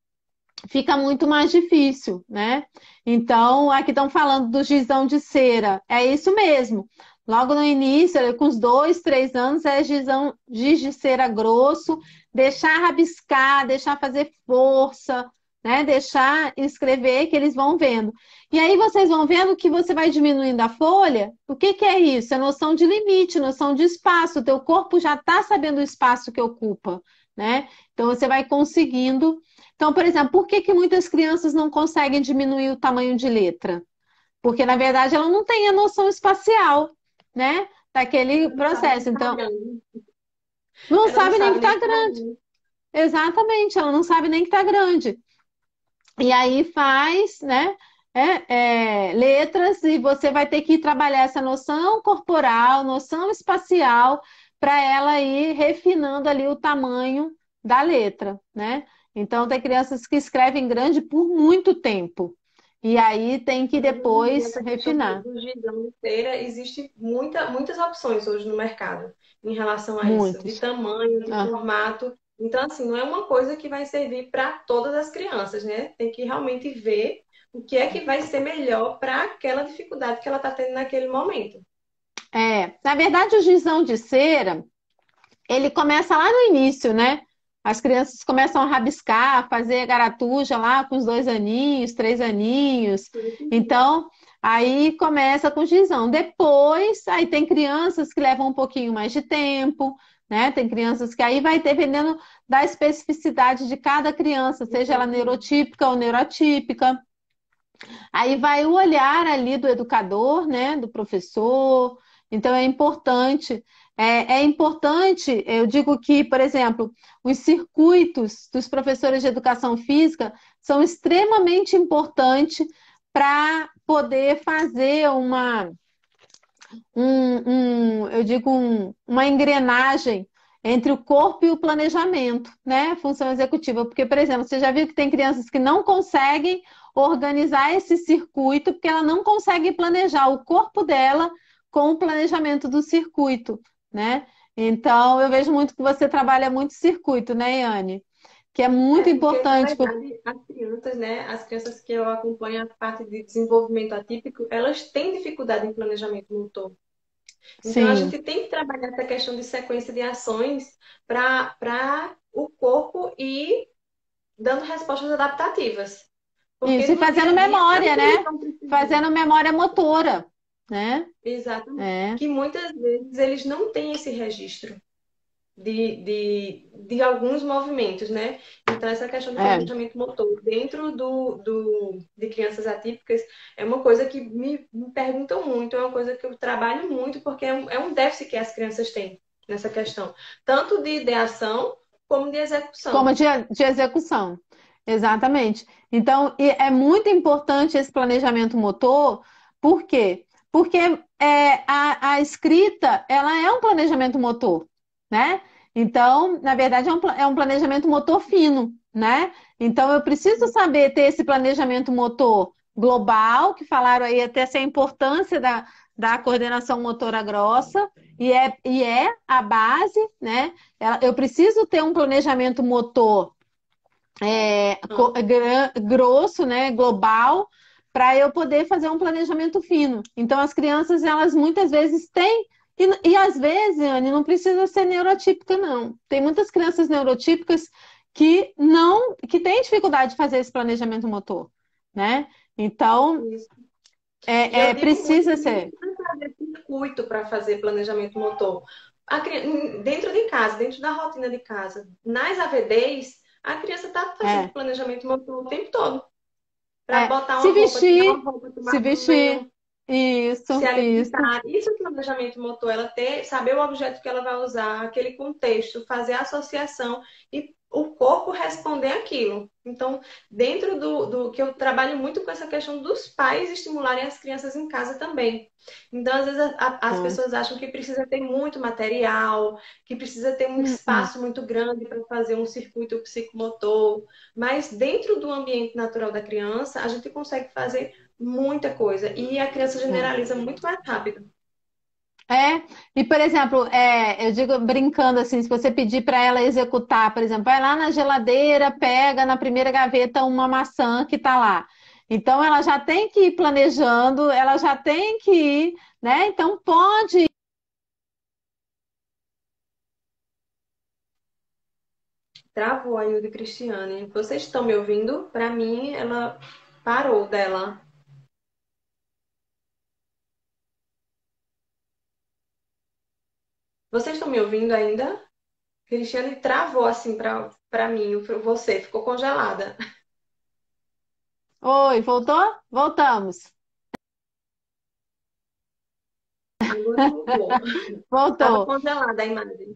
B: fica muito mais difícil, né? Então, aqui estão falando do gizão de cera. É isso mesmo. Logo no início, com os dois, três anos, é gizão, giz de cera grosso, deixar rabiscar, deixar fazer força, né? Deixar escrever que eles vão vendo. E aí vocês vão vendo que você vai diminuindo a folha. O que, que é isso? É noção de limite, noção de espaço. O teu corpo já está sabendo o espaço que ocupa, né? Então você vai conseguindo. Então, por exemplo, por que, que muitas crianças não conseguem diminuir o tamanho de letra? Porque, na verdade, ela não tem a noção espacial, né? Daquele processo. Então, não sabe nem que está grande. Exatamente, ela não sabe nem que está grande. E aí faz, né? É, é, letras e você vai ter que trabalhar essa noção corporal, noção espacial, para ela ir refinando ali o tamanho da letra, né? Então tem crianças que escrevem grande por muito tempo. E aí tem que depois refinar.
A: Do gizão inteira, existe muita, muitas opções hoje no mercado em relação a Muitos. isso, de tamanho, de ah. formato. Então, assim, não é uma coisa que vai servir para todas as crianças, né? Tem que realmente ver o que é que vai ser melhor para aquela dificuldade que ela está tendo naquele momento.
B: É, na verdade, o gizão de cera, ele começa lá no início, né? As crianças começam a rabiscar, fazer garatuja lá com os dois aninhos, três aninhos. Então, aí começa com gizão. Depois, aí tem crianças que levam um pouquinho mais de tempo, né? Tem crianças que aí vai dependendo da especificidade de cada criança, seja ela neurotípica ou neurotípica. Aí vai o olhar ali do educador, né? Do professor. Então é importante. É, é importante, eu digo que, por exemplo, os circuitos dos professores de educação física são extremamente importantes para poder fazer uma um, um eu digo, um, uma engrenagem entre o corpo e o planejamento, né? Função executiva. Porque, por exemplo, você já viu que tem crianças que não conseguem organizar esse circuito porque ela não consegue planejar o corpo dela com o planejamento do circuito, né? Então, eu vejo muito que você trabalha muito circuito, né, Yane? Que é muito
A: É, porque,
B: importante. por-
A: verdade, as crianças, né, as crianças que eu acompanho a parte de desenvolvimento atípico, elas têm dificuldade em planejamento motor. Então, a
B: Sim,
A: gente tem que trabalhar essa questão de sequência de ações para o corpo ir dando respostas adaptativas. Porque
B: isso. E fazendo
A: a
B: memória, né? Fazendo memória motora, né?
A: Exatamente.
B: É,
A: Que muitas vezes eles não têm esse registro de, de, de alguns movimentos, né? Então, essa questão do
B: é.
A: planejamento motor dentro do, do, de crianças atípicas é uma coisa que me, me perguntam muito, é uma coisa que eu trabalho muito, porque é um, é um déficit que as crianças têm nessa questão, tanto de ideação como de execução.
B: Como de, de execução. Exatamente. Então, é muito importante esse planejamento motor, por quê? Porque é, a, a escrita, ela é um planejamento motor, né? Então, na verdade, é um, é um planejamento motor fino, né? Então, eu preciso saber ter esse planejamento motor global, que falaram aí até essa importância da, da coordenação motora grossa, e é, e é a base, né? Eu preciso ter um planejamento motor é, grosso, né, global, para eu poder fazer um planejamento fino. Então, as crianças, elas muitas vezes têm, e, e às vezes, Anne, não precisa ser neurotípica, não. Tem muitas crianças neurotípicas que não, que têm dificuldade de fazer esse planejamento motor, né? Então, é, é,
A: muito
B: precisa
A: que
B: ser.
A: fazer circuito para fazer planejamento motor. A dentro de casa, dentro da rotina de casa, nas AVDs, a criança está fazendo
B: É,
A: planejamento motor o tempo todo. Para
B: é.
A: botar
B: Se
A: uma roupa, tirar
B: vestir,
A: uma roupa,
B: se vestir,
A: banho,
B: isso,
A: se
B: isso.
A: alimentar. Isso é planejamento motor, ela ter, saber o objeto que ela vai usar, aquele contexto, fazer a associação e o corpo responder aquilo. Então, dentro do, do que eu trabalho muito com essa questão dos pais estimularem as crianças em casa também. Então, às vezes, a- a- as pessoas acham que precisa ter muito material, que precisa ter um
B: Hum, hum.
A: espaço muito grande para fazer um circuito psicomotor, mas dentro do ambiente natural da criança, a gente consegue fazer muita coisa e a criança generaliza muito mais rápido.
B: É, e por exemplo, é, eu digo brincando assim, se você pedir para ela executar, por exemplo, vai lá na geladeira, pega na primeira gaveta uma maçã que está lá. Então ela já tem que ir planejando, ela já tem que ir, né? Então pode.
A: Travou o de Cristiane. Vocês estão me ouvindo? Para mim, ela parou dela. Vocês estão me ouvindo ainda? Cristiane travou assim para mim, para você, ficou congelada.
B: Oi, voltou? Voltamos.
A: Agora voltou. Estava
B: Voltou.
A: congelada a imagem.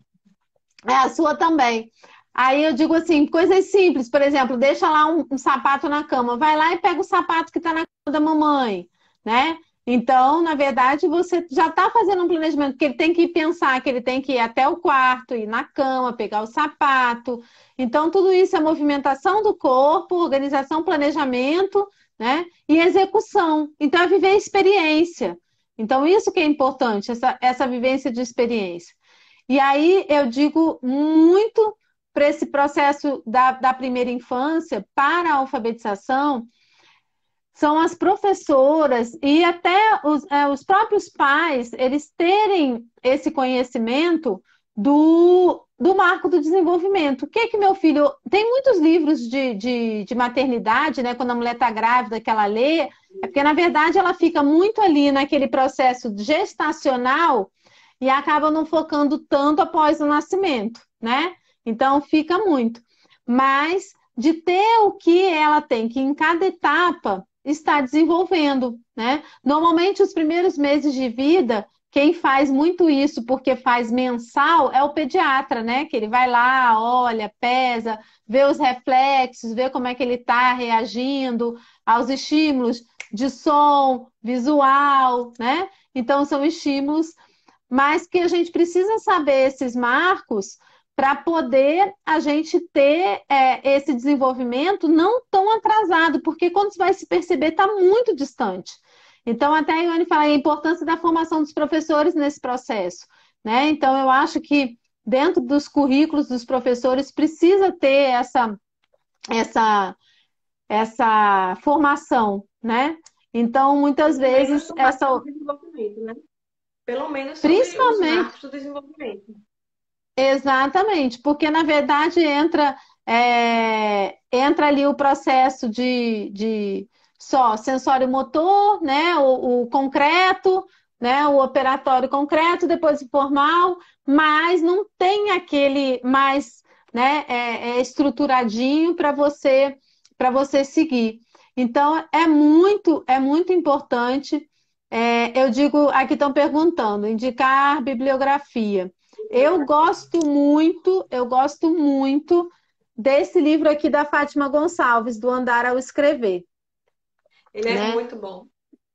B: É a sua também. Aí eu digo assim, coisas simples, por exemplo, deixa lá um, um sapato na cama, vai lá e pega o sapato que está na cama da mamãe, né? Então, na verdade, você já está fazendo um planejamento, porque ele tem que pensar que ele tem que ir até o quarto, ir na cama, pegar o sapato. Então, tudo isso é movimentação do corpo, organização, planejamento, né? E execução. Então, é viver experiência. Então, isso que é importante, essa, essa vivência de experiência. E aí eu digo muito para esse processo da, da primeira infância, para a alfabetização, são as professoras e até os, é, os próprios pais, eles terem esse conhecimento do, do marco do desenvolvimento. O que é que meu filho. Tem muitos livros de, de, de maternidade, né? Quando a mulher está grávida, que ela lê, é porque, na verdade, ela fica muito ali naquele processo gestacional e acaba não focando tanto após o nascimento, né? Então fica muito. Mas de ter o que ela tem que em cada etapa está desenvolvendo, né? Normalmente os primeiros meses de vida, quem faz muito isso porque faz mensal é o pediatra, né? Que ele vai lá, olha, pesa, vê os reflexos, vê como é que ele está reagindo aos estímulos de som, visual, né? Então são estímulos mas que a gente precisa saber esses marcos para poder a gente ter é, esse desenvolvimento não tão atrasado, porque quando você vai se perceber, está muito distante. Então, até a Ione fala a importância da formação dos professores nesse processo. né? Então, eu acho que dentro dos currículos dos professores precisa ter essa, essa, essa formação, né? Então, muitas vezes, essa.
A: Né? Pelo menos Principalmente... os do desenvolvimento.
B: Exatamente, porque na verdade entra, é, entra ali o processo de, de só sensório motor, né? O, o, concreto, né? O operatório concreto, depois o formal, mas não tem aquele mais né, é, é estruturadinho para você para você seguir. Então é muito é muito importante. É, eu digo, aqui estão perguntando, indicar bibliografia. Eu gosto muito, eu gosto muito desse livro aqui da Fátima Gonçalves, do Andar ao Escrever.
A: Ele é né? muito bom.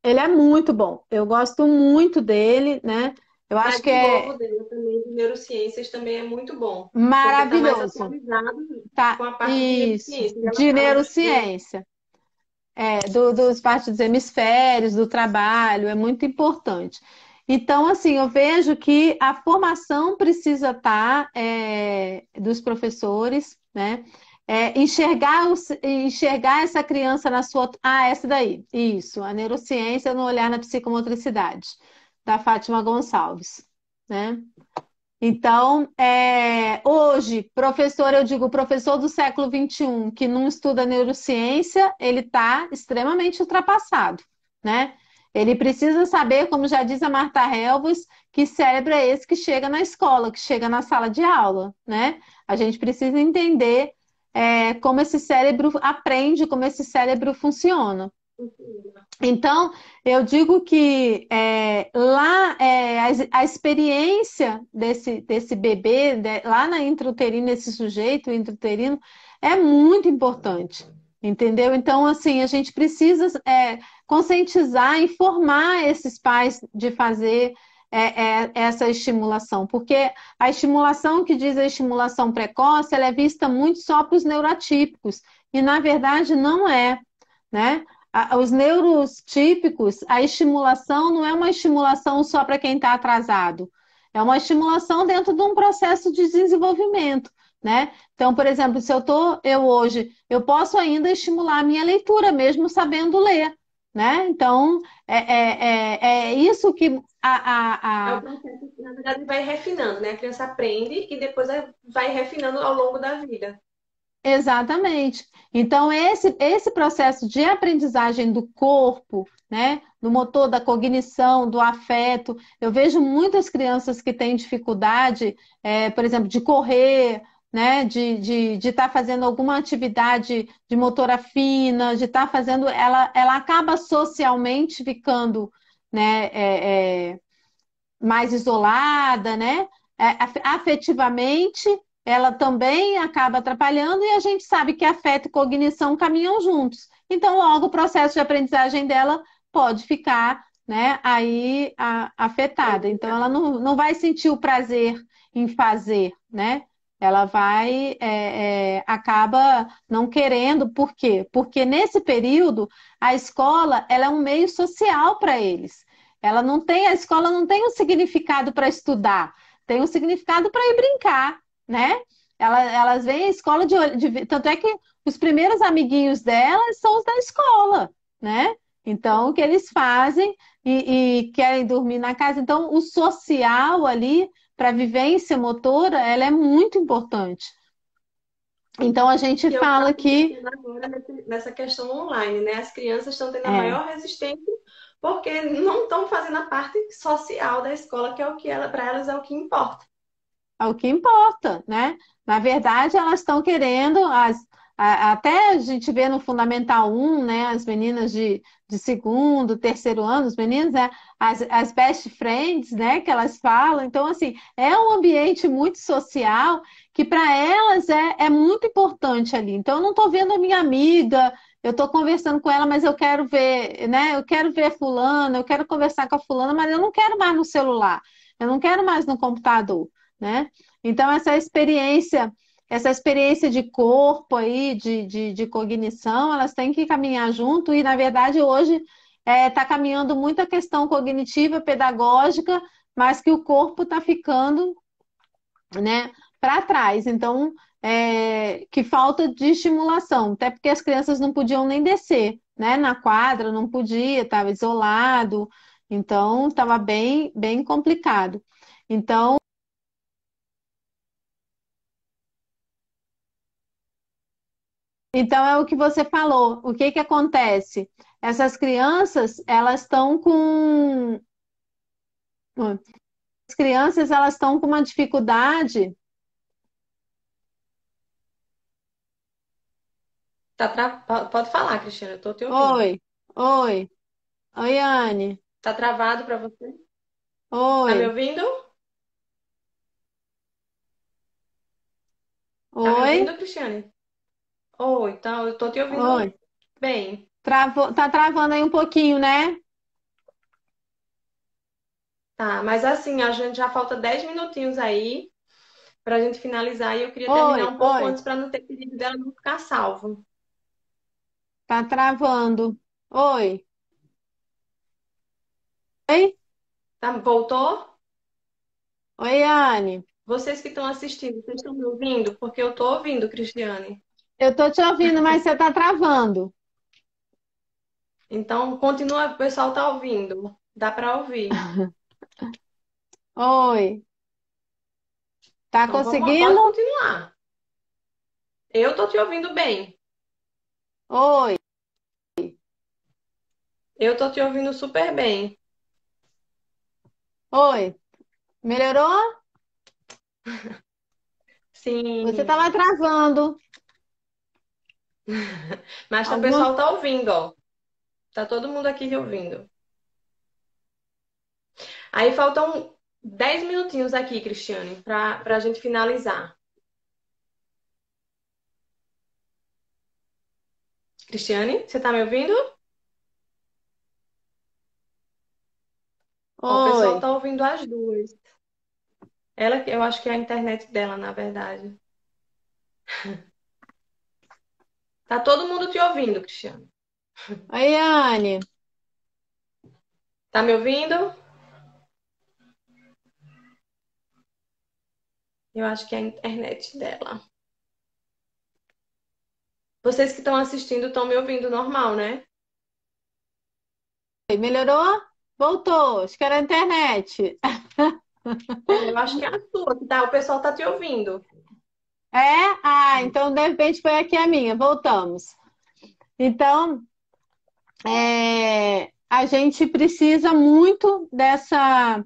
B: Ele é muito bom. Eu gosto muito dele, né? Eu acho que é.
A: O dele também de neurociências também é muito bom.
B: Tá Maravilhoso. Tá,
A: com a parte Isso, de,
B: de neurociência. É, do, dos partes dos hemisférios, do trabalho, é muito importante. Então, assim, eu vejo que a formação precisa estar tá, é, dos professores, né? É, enxergar, enxergar essa criança na sua. Ah, essa daí, isso, a neurociência no olhar na psicomotricidade, da Fátima Gonçalves, né? Então, é, hoje, professor, eu digo, professor do século XXI que não estuda neurociência, ele está extremamente ultrapassado, né? Ele precisa saber, como já diz a Marta Helvos, que cérebro é esse que chega na escola, que chega na sala de aula, né? A gente precisa entender é, como esse cérebro aprende, como esse cérebro funciona. Então, eu digo que é, lá é, a, a, experiência desse, desse bebê, de, lá na intrauterina, esse sujeito intrauterino, é muito importante. Entendeu? Então, assim, a gente precisa é, conscientizar, informar esses pais de fazer é, é, essa estimulação, porque a estimulação que diz a estimulação precoce, ela é vista muito só para os neurotípicos, e na verdade não é, né? Os neurotípicos, a estimulação não é uma estimulação só para quem está atrasado, é uma estimulação dentro de um processo de desenvolvimento né? Então, por exemplo, se eu tô, eu hoje, eu posso ainda estimular a minha leitura, mesmo sabendo ler, né? Então, é, é, é, é isso que a, a, a...
A: É o processo que, na verdade, vai refinando, né? A criança aprende e depois vai refinando ao longo da vida.
B: Exatamente. Então, esse, esse processo de aprendizagem do corpo, né, do motor, da cognição, do afeto, eu vejo muitas crianças que têm dificuldade, é, por exemplo, de correr, né, de estar de, de tá fazendo alguma atividade de motora fina, de estar tá fazendo, ela, ela acaba socialmente ficando né, é, é, mais isolada, né? É, afetivamente, ela também acaba atrapalhando e a gente sabe que afeto e cognição caminham juntos. Então, logo o processo de aprendizagem dela pode ficar né, aí a, afetada. Então, ela não, não vai sentir o prazer em fazer, né? Ela vai, é, é, acaba não querendo, por quê? Porque nesse período a escola ela é um meio social para eles. Ela não tem, a escola não tem um significado para estudar, tem um significado para ir brincar, né? Ela, elas vêm à escola de, de, tanto é que os primeiros amiguinhos delas são os da escola, né? Então, o que eles fazem e, e querem dormir na casa. Então, o social ali para a vivência motora, ela é muito importante. Então a gente
A: eu
B: fala que
A: agora nessa questão online, né? As crianças estão tendo a é. maior resistência porque não estão fazendo a parte social da escola, que é o que ela, para elas é o que importa.
B: É o que importa, né? Na verdade, elas estão querendo as até a gente vê no Fundamental 1, né, as meninas de, de segundo, terceiro ano, os meninos, né, as, as best friends, né, que elas falam. Então, assim, é um ambiente muito social que para elas é, é muito importante ali. Então, eu não estou vendo a minha amiga, eu estou conversando com ela, mas eu quero ver, né, eu quero ver a fulana, eu quero conversar com a fulana, mas eu não quero mais no celular, eu não quero mais no computador, né? Então, essa experiência essa experiência de corpo aí, de, de, de cognição, elas têm que caminhar junto e, na verdade, hoje está é, tá caminhando muita questão cognitiva, pedagógica, mas que o corpo está ficando, né, para trás. Então, é, que falta de estimulação, até porque as crianças não podiam nem descer, né, na quadra, não podia, estava isolado, então estava bem, bem complicado. Então, Então é o que você falou. O que que acontece? Essas crianças, elas estão com as crianças elas estão com uma dificuldade.
A: Tá tra... Pode falar, Cristiana, eu tô te ouvindo.
B: Oi, oi, oi, Anne.
A: Tá travado para você?
B: Oi.
A: Tá me ouvindo? Tá me
B: Oi?
A: ouvindo, Cristiane? Oi, então eu tô te ouvindo
B: Oi.
A: bem.
B: Travou, tá travando aí um pouquinho, né?
A: Tá, mas assim, a gente já falta 10 minutinhos aí pra gente finalizar e eu queria terminar
B: Oi,
A: um pouco
B: oi.
A: antes para não ter perigo dela não ficar salvo.
B: Tá travando. Oi. Oi?
A: Tá, voltou?
B: Oi, Anne.
A: Vocês que estão assistindo, vocês estão me ouvindo? Porque eu tô ouvindo, Cristiane.
B: Eu tô te ouvindo, mas você tá travando.
A: Então, continua, o pessoal tá ouvindo. Dá para ouvir.
B: Oi. Tá
A: Então, vamos,
B: conseguindo?
A: continuar. Eu tô te ouvindo bem.
B: Oi.
A: Eu tô te ouvindo super bem.
B: Oi. Melhorou?
A: Sim,
B: Você tava travando.
A: mas o
B: Alguma...
A: pessoal tá ouvindo, ó. Tá todo mundo aqui ouvindo. Aí faltam 10 minutinhos aqui, Cristiane, para a gente finalizar. Cristiane, você tá me ouvindo? Ó, o pessoal tá ouvindo as duas. Ela, eu acho que é a internet dela, na verdade. Tá todo mundo te ouvindo, Cristiane.
B: Oi, Anne.
A: Tá me ouvindo? Eu acho que é a internet dela. Vocês que estão assistindo estão me ouvindo normal, né?
B: Melhorou? Voltou. Acho que era a internet.
A: Eu acho que é a sua, que tá, o pessoal tá te ouvindo.
B: É? Ah, então de repente foi aqui a minha. Voltamos. Então, é, a gente precisa muito dessa,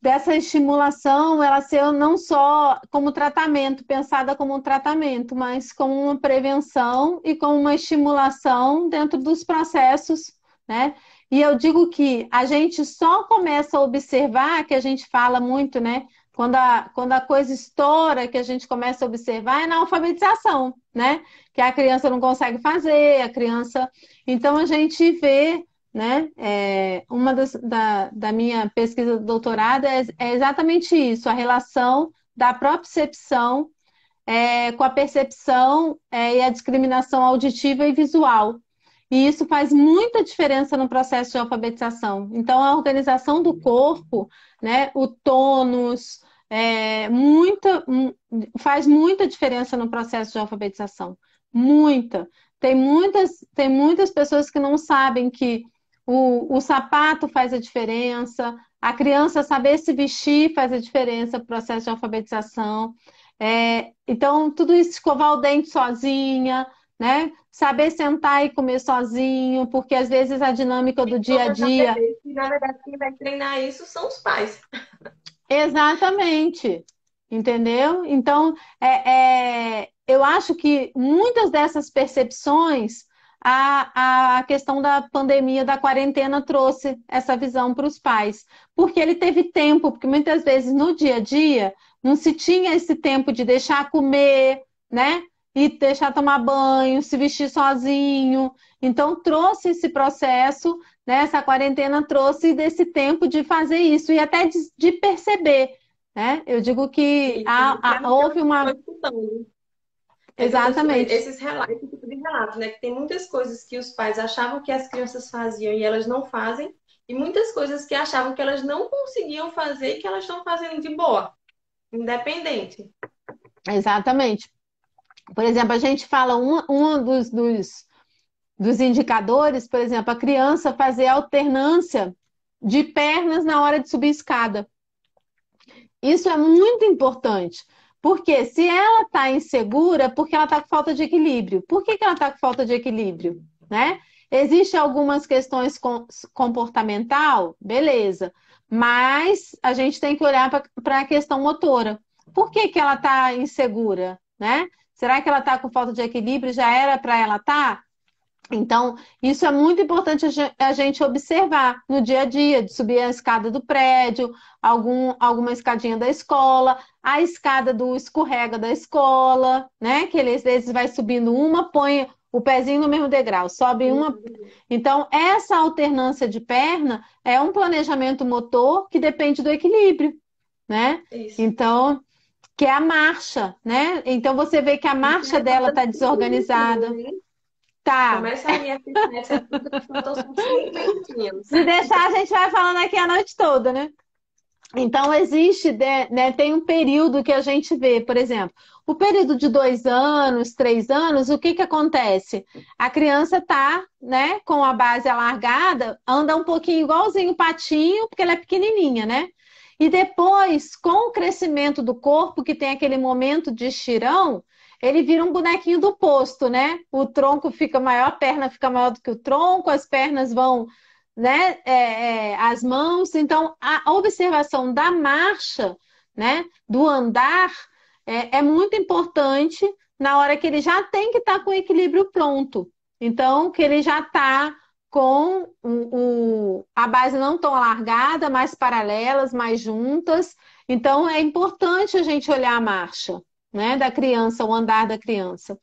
B: dessa estimulação, ela ser não só como tratamento, pensada como um tratamento, mas como uma prevenção e como uma estimulação dentro dos processos, né? E eu digo que a gente só começa a observar, que a gente fala muito, né? Quando a, quando a coisa estoura, que a gente começa a observar, é na alfabetização, né? Que a criança não consegue fazer, a criança. Então a gente vê, né? É, uma das, da, da minha pesquisa do doutorado é, é exatamente isso, a relação da propriocepção é, com a percepção é, e a discriminação auditiva e visual. E isso faz muita diferença no processo de alfabetização. Então, a organização do corpo, né, o tônus, é, muita, faz muita diferença no processo de alfabetização. Muita. Tem muitas, tem muitas pessoas que não sabem que o, o sapato faz a diferença, a criança saber se vestir faz a diferença no processo de alfabetização. É, então, tudo isso, escovar o dente sozinha, né? Saber sentar e comer sozinho, porque às vezes a dinâmica do dia a dia.
A: Na verdade, quem vai treinar isso são os pais.
B: Exatamente. Entendeu? Então, é, é, eu acho que muitas dessas percepções, a, a questão da pandemia, da quarentena, trouxe essa visão para os pais. Porque ele teve tempo, porque muitas vezes no dia a dia não se tinha esse tempo de deixar comer, né? E deixar tomar banho, se vestir sozinho. Então, trouxe esse processo, né? Essa quarentena trouxe desse tempo de fazer isso e até de, de perceber, né? Eu digo que há, há, houve uma. Exatamente.
A: Esses relatos, esse tipo de relato, né? Que tem muitas coisas que os pais achavam que as crianças faziam e elas não fazem, e muitas coisas que achavam que elas não conseguiam fazer que elas estão fazendo de boa, independente.
B: Exatamente. Por exemplo, a gente fala um, um dos, dos, dos indicadores, por exemplo, a criança fazer alternância de pernas na hora de subir escada. Isso é muito importante. Porque se ela está insegura, porque ela está com falta de equilíbrio. Por que, que ela está com falta de equilíbrio? Né? Existem algumas questões comportamental, beleza. Mas a gente tem que olhar para a questão motora. Por que, que ela está insegura? Né? Será que ela está com falta de equilíbrio? Já era para ela estar? Tá? Então, isso é muito importante a gente observar no dia a dia, de subir a escada do prédio, algum, alguma escadinha da escola, a escada do escorrega da escola, né? Que ele às vezes vai subindo uma, põe o pezinho no mesmo degrau, sobe uma. Então, essa alternância de perna é um planejamento motor que depende do equilíbrio, né? Isso. Então, que é a marcha, né? Então você vê que a marcha dela está desorganizada. Tá. Começa a minha fitness, Se deixar, a gente vai falando aqui a noite toda, né? Então, existe, né, tem um período que a gente vê, por exemplo, o período de dois anos, três anos, o que que acontece? A criança tá, né, com a base alargada, anda um pouquinho igualzinho o patinho, porque ela é pequenininha, né? E depois, com o crescimento do corpo, que tem aquele momento de estirão, ele vira um bonequinho do posto, né? O tronco fica maior, a perna fica maior do que o tronco, as pernas vão, né? É, é, as mãos. Então, a observação da marcha, né? Do andar é, é muito importante na hora que ele já tem que estar tá com o equilíbrio pronto. Então, que ele já está com a base não tão alargada, mais paralelas, mais juntas. Então, é importante a gente olhar a marcha né, da criança, o andar da criança.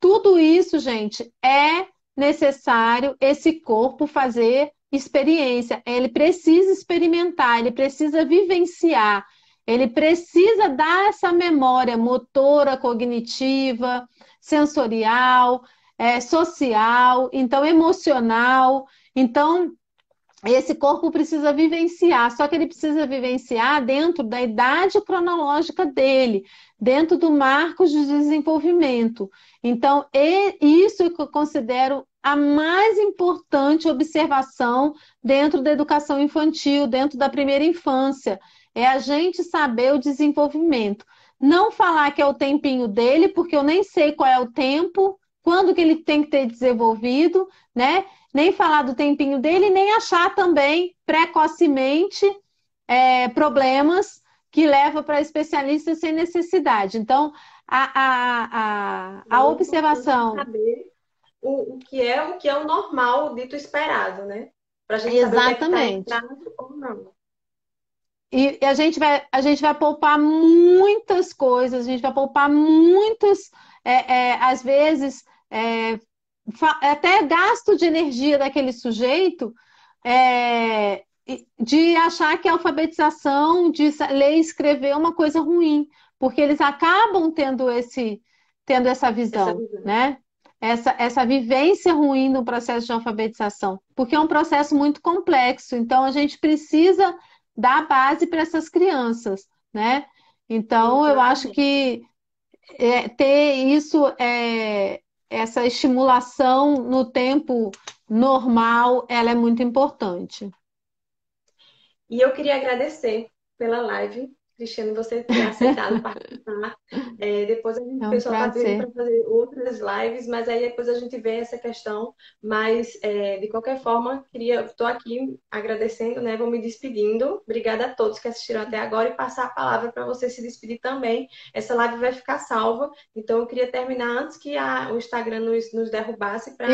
B: Tudo isso, gente, é necessário esse corpo fazer experiência. Ele precisa experimentar, ele precisa vivenciar, ele precisa dar essa memória motora, cognitiva, sensorial, é, social, então emocional. Então, esse corpo precisa vivenciar, só que ele precisa vivenciar dentro da idade cronológica dele, dentro do marco de desenvolvimento. Então, isso que eu considero a mais importante observação dentro da educação infantil, dentro da primeira infância, é a gente saber o desenvolvimento. Não falar que é o tempinho dele, porque eu nem sei qual é o tempo, quando que ele tem que ter desenvolvido, né? nem falar do tempinho dele, nem achar também precocemente é, problemas que levam para especialistas sem necessidade. Então, a, a, a, a observação.
A: Saber o, o, que é o que é o normal, o dito esperado, né?
B: Para a gente Exatamente. saber o que é tá ou não. E, a gente vai, a gente vai poupar muitas coisas, a gente vai poupar muitos, é, é, às vezes, é, até gasto de energia daquele sujeito é, de achar que a alfabetização, de ler e escrever é uma coisa ruim, porque eles acabam tendo esse tendo essa visão, essa visão. né? Essa, essa vivência ruim no processo de alfabetização, porque é um processo muito complexo, então a gente precisa dar base para essas crianças, né? Então, eu acho que é, ter isso é, essa estimulação no tempo normal, ela é muito importante.
A: E eu queria agradecer pela live, Cristiane, você ter aceitado participar. É, depois a gente, é um pessoal está para fazer outras lives, mas aí depois a gente vê essa questão. Mas, é, de qualquer forma, queria, estou aqui agradecendo, né? Vou me despedindo. Obrigada a todos que assistiram até agora e passar a palavra para você se despedir também. Essa live vai ficar salva, então eu queria terminar antes que a, o Instagram nos, nos derrubasse para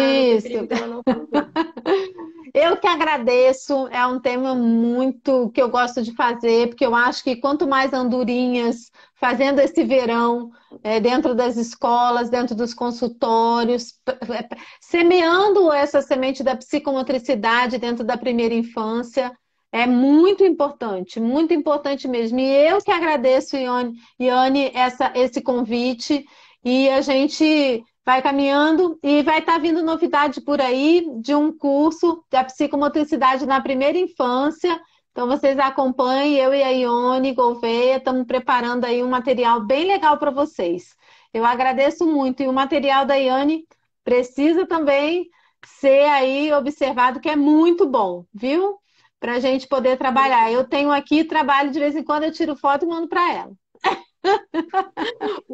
B: dela não Eu que agradeço, é um tema muito que eu gosto de fazer, porque eu acho que quanto mais andorinhas fazendo esse verão é, dentro das escolas, dentro dos consultórios, semeando essa semente da psicomotricidade dentro da primeira infância, é muito importante, muito importante mesmo. E eu que agradeço, Ione, Ione essa, esse convite, e a gente vai caminhando e vai estar tá vindo novidade por aí de um curso da psicomotricidade na primeira infância. Então vocês acompanhem, eu e a Ione Gouveia estamos preparando aí um material bem legal para vocês. Eu agradeço muito e o material da Iane precisa também ser aí observado que é muito bom, viu? Para a gente poder trabalhar. Eu tenho aqui, trabalho de vez em quando, eu tiro foto e mando para ela.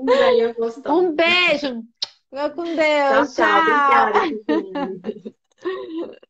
B: Um beijo. Vou com Deus.
A: Tchau, tchau. tchau. Obrigada,